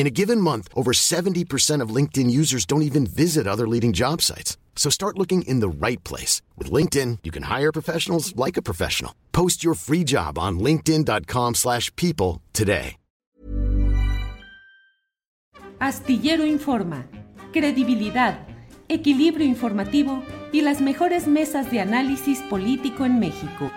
In a given month, over 70% of LinkedIn users don't even visit other leading job sites. So start looking in the right place. With LinkedIn, you can hire professionals like a professional. Post your free job on linkedin.com slash people today. Astillero Informa, credibilidad, equilibrio informativo y las mejores mesas de análisis político en México.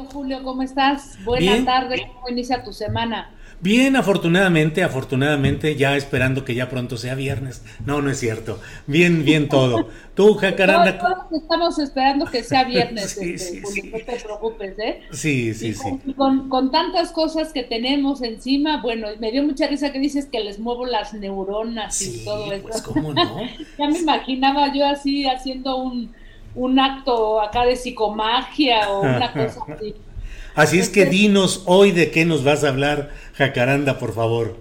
Querido Julio, ¿cómo estás? Buenas tardes, ¿cómo inicia tu semana? Bien, afortunadamente, afortunadamente, ya esperando que ya pronto sea viernes. No, no es cierto. Bien, bien todo. Tú, Jacaranda. Todos, estamos esperando que sea viernes, sí, este, sí, no te preocupes, ¿eh? Sí, sí, con, sí. Con, con, tantas cosas que tenemos encima, bueno, me dio mucha risa que dices que les muevo las neuronas y todo eso. Pues, ¿cómo no? ya me imaginaba yo así haciendo un, un acto acá de psicomagia o una cosa así. Así es que dinos hoy de qué nos vas a hablar, Jacaranda, por favor.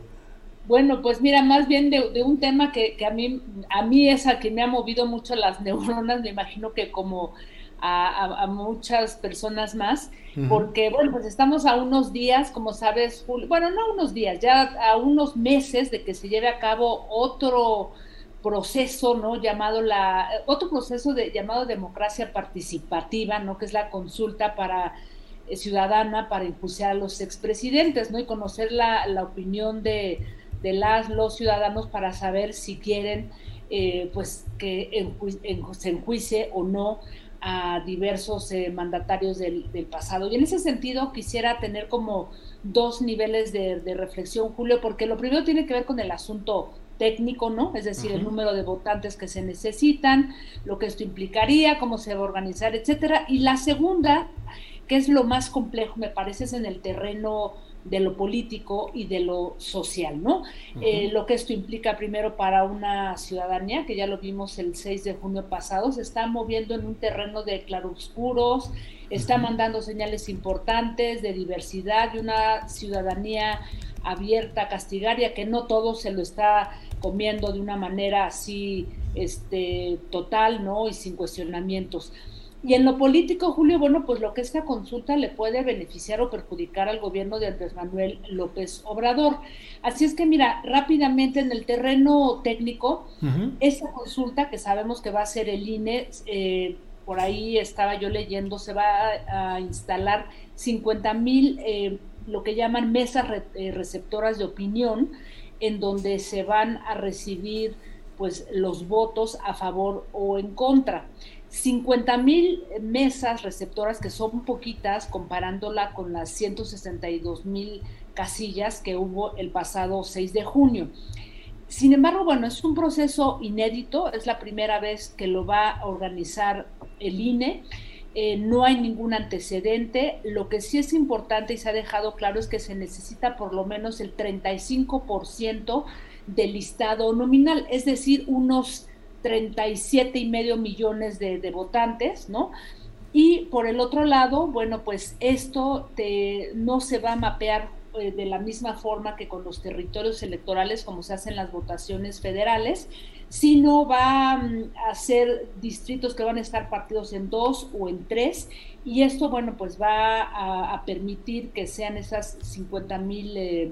Bueno, pues mira, más bien de, de un tema que, que, a mí a mí es a que me ha movido mucho las neuronas, me imagino que como a, a, a muchas personas más, uh -huh. porque bueno, pues estamos a unos días, como sabes, Julio, bueno, no a unos días, ya a unos meses de que se lleve a cabo otro proceso, ¿no? Llamado la, otro proceso de, llamado democracia participativa, ¿no? Que es la consulta para ciudadana para impulsar a los expresidentes, ¿no? Y conocer la, la opinión de, de, las, los ciudadanos para saber si quieren, eh, pues, que en, se enjuicie o no a diversos eh, mandatarios del, del, pasado. Y en ese sentido quisiera tener como dos niveles de, de, reflexión, Julio, porque lo primero tiene que ver con el asunto técnico, ¿no? Es decir, uh -huh. el número de votantes que se necesitan, lo que esto implicaría, cómo se va a organizar, etcétera. Y la segunda que es lo más complejo, me parece, es en el terreno de lo político y de lo social, ¿no? Uh -huh. eh, lo que esto implica primero para una ciudadanía, que ya lo vimos el 6 de junio pasado, se está moviendo en un terreno de claroscuros, está uh -huh. mandando señales importantes de diversidad, de una ciudadanía abierta a castigar y a que no todo se lo está comiendo de una manera así este, total, ¿no? Y sin cuestionamientos. Y en lo político, Julio, bueno, pues lo que esta consulta le puede beneficiar o perjudicar al gobierno de Andrés Manuel López Obrador. Así es que, mira, rápidamente en el terreno técnico, uh -huh. esta consulta que sabemos que va a ser el INE, eh, por ahí estaba yo leyendo, se va a, a instalar 50 mil, eh, lo que llaman mesas re, eh, receptoras de opinión, en donde se van a recibir pues los votos a favor o en contra. 50 mil mesas receptoras, que son poquitas comparándola con las 162 mil casillas que hubo el pasado 6 de junio. Sin embargo, bueno, es un proceso inédito, es la primera vez que lo va a organizar el INE. Eh, no hay ningún antecedente. Lo que sí es importante y se ha dejado claro es que se necesita por lo menos el 35% del listado nominal, es decir, unos 37 y medio millones de, votantes, ¿no? Y por el otro lado, bueno, pues esto no se va a mapear eh, de la misma forma que con los territorios electorales, como se hacen las votaciones federales, sino va mm, a ser distritos que van a estar partidos en dos o en tres, y esto, bueno, pues va a, a permitir que sean esas 50 mil eh,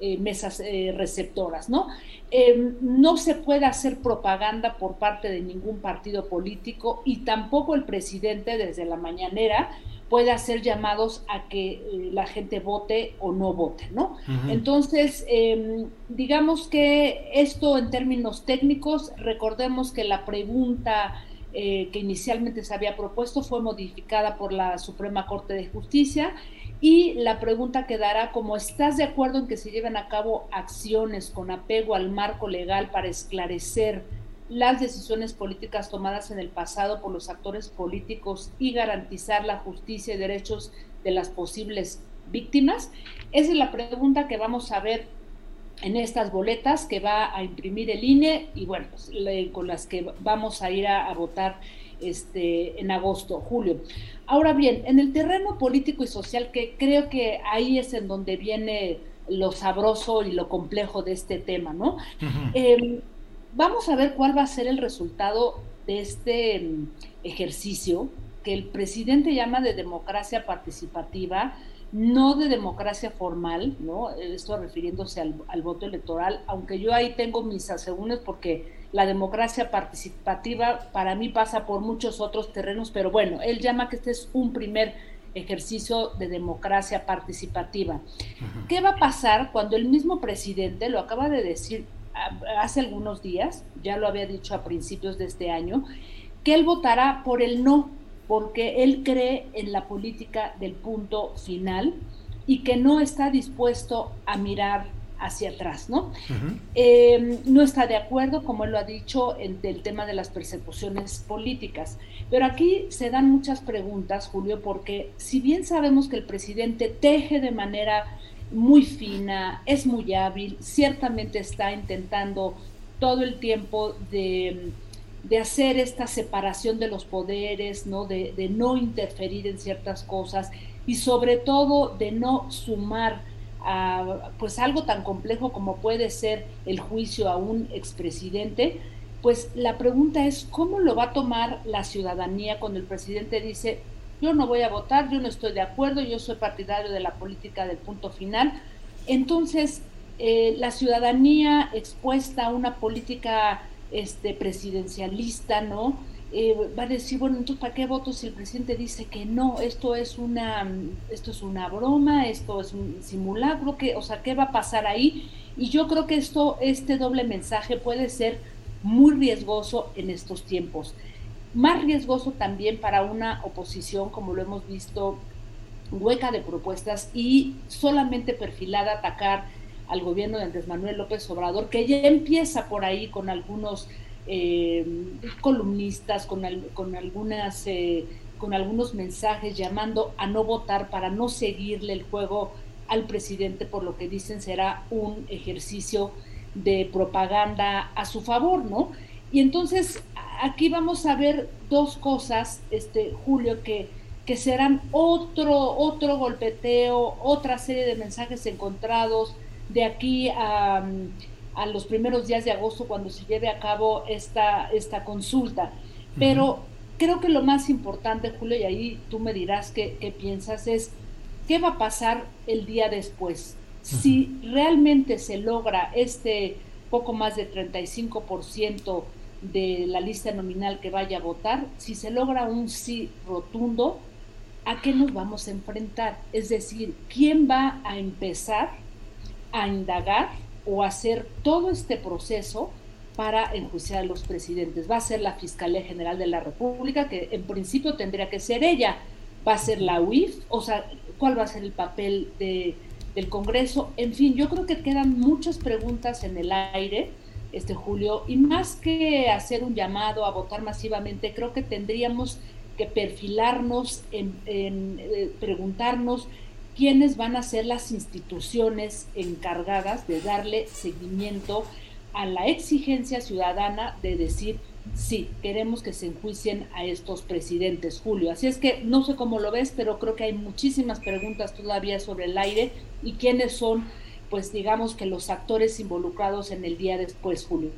eh, mesas eh, receptoras, ¿no? Em, no se puede hacer propaganda por parte de ningún partido político y tampoco el presidente desde la mañanera puede hacer llamados a que eh, la gente vote o no vote, ¿no? Entonces, em, digamos que esto en términos técnicos, recordemos que la pregunta que inicialmente se había propuesto fue modificada por la Suprema Corte de Justicia y la pregunta quedará como, ¿estás de acuerdo en que se lleven a cabo acciones con apego al marco legal para esclarecer las decisiones políticas tomadas en el pasado por los actores políticos y garantizar la justicia y derechos de las posibles víctimas? Esa es la pregunta que vamos a ver en estas boletas que va a imprimir el INE y bueno, pues, con las que vamos a ir a, a votar este, en agosto, julio. Ahora bien, en el terreno político y social, que creo que ahí es en donde viene lo sabroso y lo complejo de este tema, ¿no? Em, vamos a ver cuál va a ser el resultado de este em, ejercicio que el presidente llama de democracia participativa, no de democracia formal, ¿no? Esto refiriéndose al, al voto electoral, aunque yo ahí tengo mis asegúnes porque la democracia participativa para mí pasa por muchos otros terrenos, pero bueno, él llama que este es un primer ejercicio de democracia participativa. ¿Qué va a pasar cuando el mismo presidente, lo acaba de decir hace algunos días, ya lo había dicho a principios de este año, que él votará por el no, porque él cree en la política del punto final y que no está dispuesto a mirar hacia atrás, ¿no? Eh, no está de acuerdo, como él lo ha dicho, en el tema de las persecuciones políticas. Pero aquí se dan muchas preguntas, Julio, porque si bien sabemos que el presidente teje de manera muy fina, es muy hábil, ciertamente está intentando todo el tiempo de, hacer esta separación de los poderes, ¿no? De, de no interferir en ciertas cosas y sobre todo de no sumar pues algo tan complejo como puede ser el juicio a un expresidente, pues la pregunta es cómo lo va a tomar la ciudadanía cuando el presidente dice yo no voy a votar, yo no estoy de acuerdo, yo soy partidario de la política del punto final. Entonces, eh, la ciudadanía expuesta a una política este, presidencialista, ¿no? Eh, va a decir, bueno, entonces ¿para qué voto si el presidente dice que no? Esto es una, esto es una broma, esto es un simulacro, que, o sea, ¿qué va a pasar ahí? Y yo creo que esto, este doble mensaje puede ser muy riesgoso en estos tiempos. Más riesgoso también para una oposición, como lo hemos visto, hueca de propuestas y solamente perfilada a atacar al gobierno de Andrés Manuel López Obrador, que ya empieza por ahí con algunos eh, columnistas con, con algunas eh, con algunos mensajes llamando a no votar para no seguirle el juego al presidente por lo que dicen será un ejercicio de propaganda a su favor, ¿no? Y entonces aquí vamos a ver dos cosas, este Julio, que, que serán otro, otro golpeteo, otra serie de mensajes encontrados de aquí a a los primeros días de agosto cuando se lleve a cabo esta, esta consulta. Pero creo que lo más importante, Julio, y ahí tú me dirás qué, piensas, es qué va a pasar el día después. Si realmente se logra este poco más de 35% de la lista nominal que vaya a votar, si se logra un sí rotundo, ¿a qué nos vamos a enfrentar? Es decir, ¿quién va a empezar a indagar o hacer todo este proceso para enjuiciar a los presidentes. Va a ser la Fiscalía General de la República, que en principio tendría que ser ella. Va a ser la UIF, o sea, ¿cuál va a ser el papel de, del Congreso? En fin, yo creo que quedan muchas preguntas en el aire, este Julio, y más que hacer un llamado a votar masivamente, creo que tendríamos que perfilarnos en, eh, preguntarnos quiénes van a ser las instituciones encargadas de darle seguimiento a la exigencia ciudadana de decir sí, queremos que se enjuicien a estos presidentes, Julio. Así es que no sé cómo lo ves, pero creo que hay muchísimas preguntas todavía sobre el aire y quiénes son, pues digamos que los actores involucrados en el día después, Julio.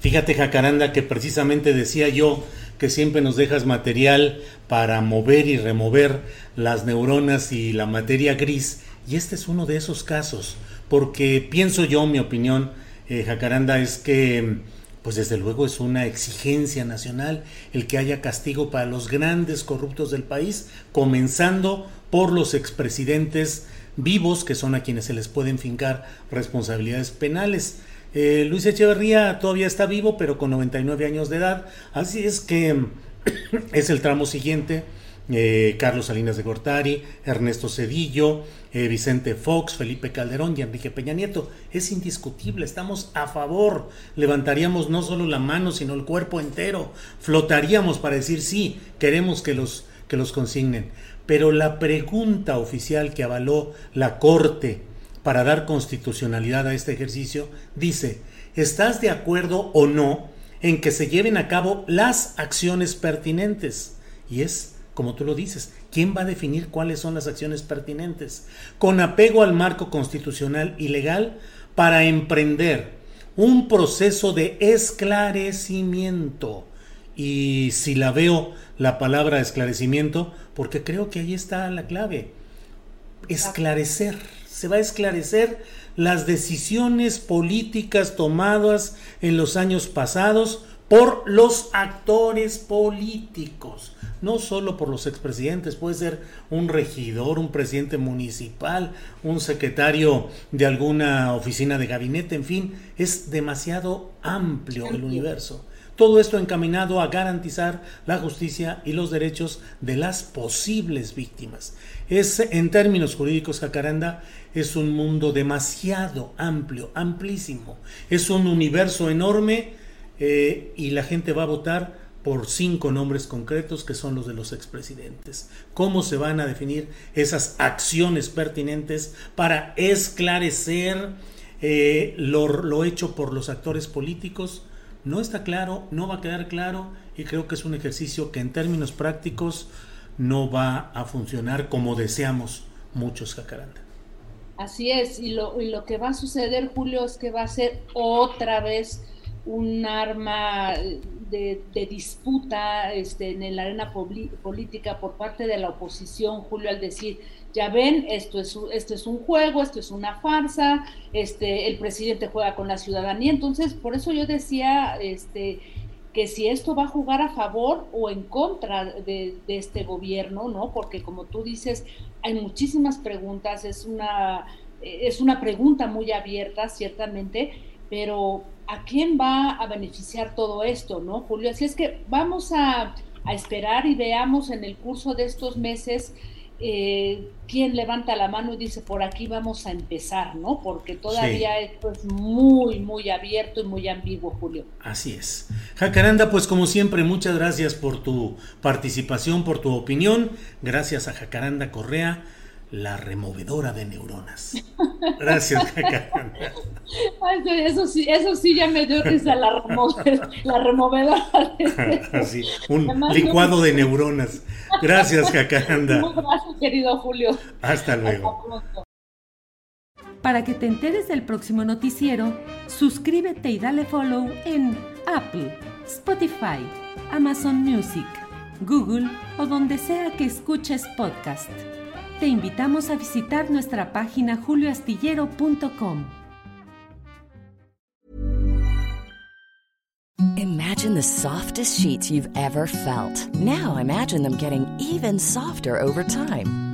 Fíjate, Jacaranda, que precisamente decía yo que siempre nos dejas material para mover y remover las neuronas y la materia gris, y este es uno de esos casos, porque pienso yo, mi opinión, eh, Jacaranda, es que pues desde luego es una exigencia nacional el que haya castigo para los grandes corruptos del país, comenzando por los expresidentes vivos, que son a quienes se les pueden fincar responsabilidades penales. Eh, Luis Echeverría todavía está vivo, pero con 99 años de edad, así es que es el tramo siguiente. Eh, Carlos Salinas de Gortari, Ernesto Cedillo, eh, Vicente Fox, Felipe Calderón y Enrique Peña Nieto. Es indiscutible, estamos a favor. Levantaríamos no solo la mano, sino el cuerpo entero. Flotaríamos para decir sí, queremos que los, que los consignen. Pero la pregunta oficial que avaló la Corte para dar constitucionalidad a este ejercicio dice, ¿estás de acuerdo o no en que se lleven a cabo las acciones pertinentes? Y es, como tú lo dices, ¿quién va a definir cuáles son las acciones pertinentes? Con apego al marco constitucional y legal para emprender un proceso de esclarecimiento. Y si la veo la palabra esclarecimiento, porque creo que ahí está la clave. Esclarecer se va a esclarecer las decisiones políticas tomadas en los años pasados por los actores políticos, no solo por los expresidentes, puede ser un regidor, un presidente municipal, un secretario de alguna oficina de gabinete, en fin, es demasiado amplio el universo. Todo esto encaminado a garantizar la justicia y los derechos de las posibles víctimas. Es, en términos jurídicos, Jacaranda, es un mundo demasiado amplio, amplísimo. Es un universo enorme eh, y la gente va a votar por cinco nombres concretos que son los de los expresidentes. ¿Cómo se van a definir esas acciones pertinentes para esclarecer eh, lo, lo hecho por los actores políticos? No está claro, no va a quedar claro y creo que es un ejercicio que en términos prácticos no va a funcionar como deseamos muchos jacaranda. Así es, y lo, y lo que va a suceder, Julio, es que va a ser otra vez un arma de, disputa este, en la arena política por parte de la oposición, Julio, al decir, ya ven, esto es, esto es un juego, esto es una farsa, este, el presidente juega con la ciudadanía, entonces por eso yo decía, este, que si esto va a jugar a favor o en contra de, este gobierno, ¿no? Porque como tú dices, hay muchísimas preguntas, es una, es una pregunta muy abierta, ciertamente, pero ¿a quién va a beneficiar todo esto, no, Julio? Así es que vamos a, a esperar y veamos en el curso de estos meses eh, quién levanta la mano y dice por aquí vamos a empezar, ¿no? Porque todavía esto es muy, muy abierto y muy ambiguo, Julio. Así es. Jacaranda, pues como siempre, muchas gracias por tu participación, por tu opinión. Gracias a Jacaranda Correa la removedora de neuronas. Gracias, eso sí, eso sí ya me dio risa la, la removedora. De... un licuado de neuronas. Gracias, Jacaranda. gracias, querido Julio. Hasta luego. Para que te enteres del próximo noticiero, suscríbete y dale follow en Apple, Spotify, Amazon Music, Google o donde sea que escuches podcast te invitamos a visitar nuestra página julioastillero.com. Imagine the softest sheets you've ever felt. Now imagine them getting even softer over time.